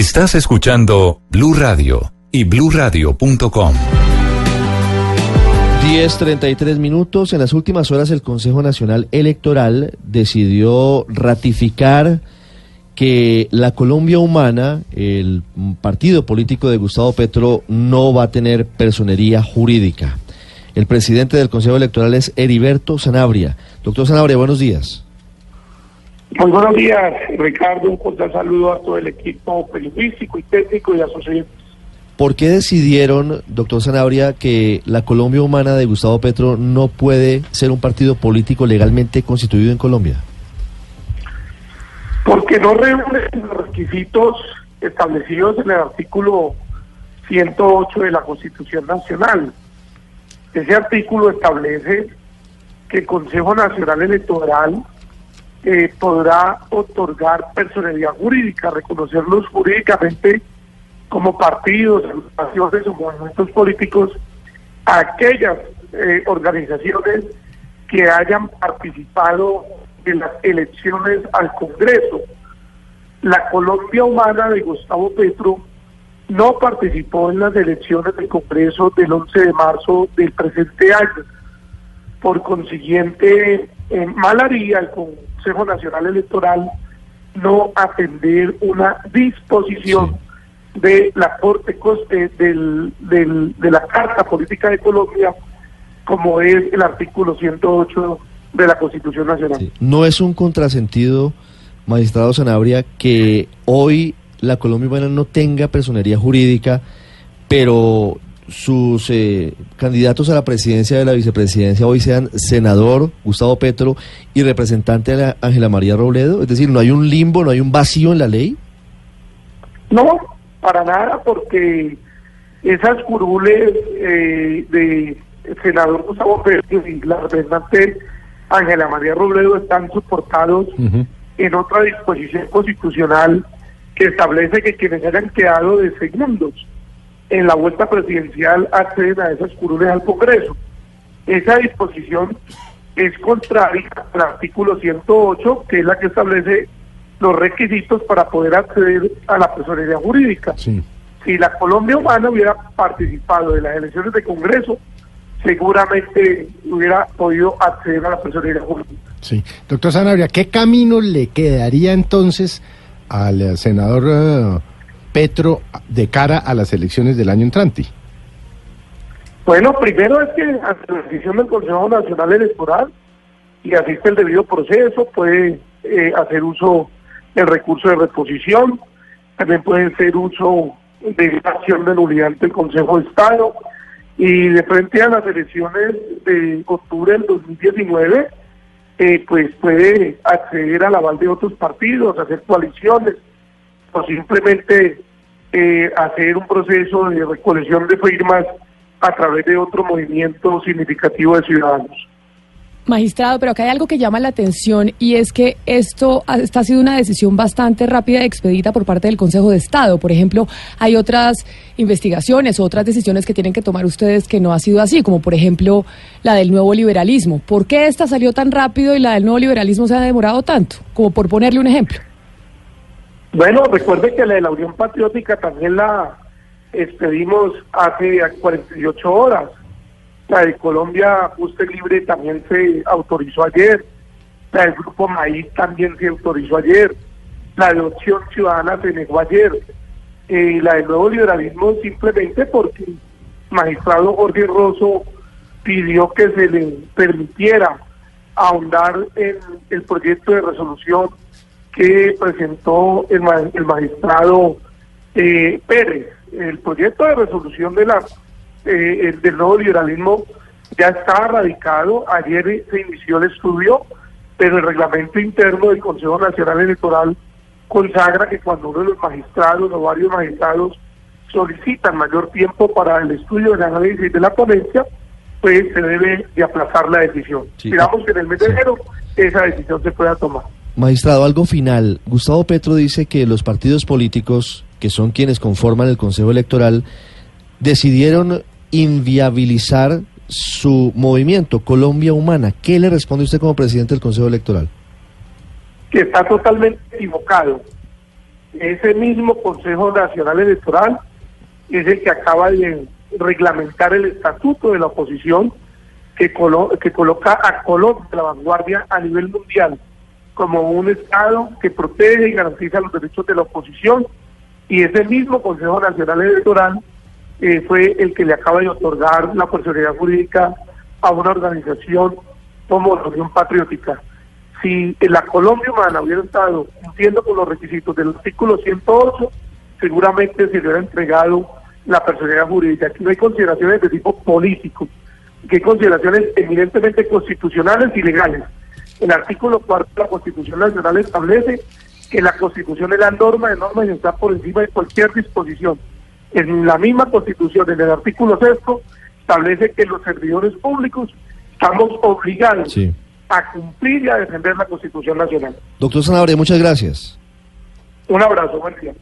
Estás escuchando Blue Radio y bluradio.com. 10.33 minutos. En las últimas horas el Consejo Nacional Electoral decidió ratificar que la Colombia Humana, el partido político de Gustavo Petro, no va a tener personería jurídica. El presidente del Consejo Electoral es Heriberto Sanabria. Doctor Sanabria, buenos días. Muy buenos días, Ricardo. Un cordial saludo a todo el equipo periodístico y técnico y a sus ¿Por qué decidieron, doctor Sanabria, que la Colombia Humana de Gustavo Petro no puede ser un partido político legalmente constituido en Colombia? Porque no reúne los requisitos establecidos en el artículo 108 de la Constitución Nacional. Ese artículo establece que el Consejo Nacional Electoral eh, podrá otorgar personalidad jurídica, reconocerlos jurídicamente como partidos, agrupaciones o movimientos políticos a aquellas eh, organizaciones que hayan participado en las elecciones al Congreso. La Colombia Humana de Gustavo Petro no participó en las elecciones del Congreso del 11 de marzo del presente año. Por consiguiente, en malaría el Consejo Nacional Electoral no atender una disposición de la Corte eh, del, de la Carta Política de Colombia, como es el artículo 108 de la Constitución Nacional. No es un contrasentido, magistrado Sanabria, que hoy la Colombia no tenga personería jurídica, pero sus eh, candidatos a la presidencia de la vicepresidencia hoy sean senador Gustavo Petro y representante de Ángela María Robledo? Es decir, ¿no hay un limbo, no hay un vacío en la ley? No, para nada, porque esas curules eh, de senador Gustavo Petro y la representante Ángela María Robledo están soportados en otra disposición constitucional que establece que quienes hayan quedado de segundos en la vuelta presidencial acceden a esas curules al Congreso. Esa disposición es contraria al artículo 108, que es la que establece los requisitos para poder acceder a la personalidad jurídica. Si la Colombia Humana hubiera participado de las elecciones de Congreso, seguramente hubiera podido acceder a la personalidad jurídica. Sí. Doctor Sanabria, ¿qué camino le quedaría entonces al senador eh, Petro de cara a las elecciones del año entrante? Bueno, primero es que ante la decisión del Consejo Nacional Electoral y asiste el debido proceso, puede eh, hacer uso del recurso de reposición, también puede hacer uso de la acción de nulidad del Consejo de Estado y de frente a las elecciones de octubre del 2019, eh, pues puede acceder al aval de otros partidos, hacer coaliciones, o simplemente eh, hacer un proceso de recolección de firmas a través de otro movimiento significativo de ciudadanos. Magistrado, pero acá hay algo que llama la atención y es que esto esta ha sido una decisión bastante rápida y expedita por parte del Consejo de Estado. Por ejemplo, hay otras investigaciones otras decisiones que tienen que tomar ustedes que no ha sido así, como por ejemplo la del nuevo liberalismo. ¿Por qué esta salió tan rápido y la del nuevo liberalismo se ha demorado tanto? Como por ponerle un ejemplo. Bueno, recuerde que la de la Unión Patriótica también la expedimos hace 48 horas. La de Colombia Ajuste Libre también se autorizó ayer. La del Grupo Maíz también se autorizó ayer. La de Opción Ciudadana se negó ayer. Eh, la del Nuevo Liberalismo simplemente porque el magistrado Jorge Rosso pidió que se le permitiera ahondar en el proyecto de resolución que presentó el, magistrado eh, Pérez. El proyecto de resolución de la eh, del nuevo liberalismo ya está radicado. Ayer se inició el estudio, pero el reglamento interno del Consejo Nacional Electoral consagra que cuando uno de los magistrados o varios magistrados solicitan mayor tiempo para el estudio del análisis de la ponencia, pues se debe de aplazar la decisión. Esperamos que en el mes de enero esa decisión se pueda tomar. Magistrado, algo final. Gustavo Petro dice que los partidos políticos, que son quienes conforman el Consejo Electoral, decidieron inviabilizar su movimiento, Colombia Humana. ¿Qué le responde usted como presidente del Consejo Electoral? Que está totalmente equivocado. ese mismo Consejo Nacional Electoral es el que acaba de reglamentar el estatuto de la oposición que, colo- que coloca a Colombia la vanguardia a nivel mundial como un Estado que protege y garantiza los derechos de la oposición y ese mismo Consejo Nacional Electoral eh, fue el que le acaba de otorgar la personalidad jurídica a una organización como la Unión Patriótica. Si la Colombia humana hubiera estado cumpliendo con los requisitos del artículo 108, seguramente se le hubiera entregado la personalidad jurídica. Aquí no hay consideraciones de tipo político, que hay consideraciones eminentemente constitucionales y legales. El artículo cuarto de la Constitución Nacional establece que la Constitución es la norma de normas y está por encima de cualquier disposición. En la misma Constitución, en el artículo sexto, establece que los servidores públicos estamos obligados Sí. a cumplir y a defender la Constitución Nacional. Doctor Sanabria, muchas gracias. Un abrazo, buen día.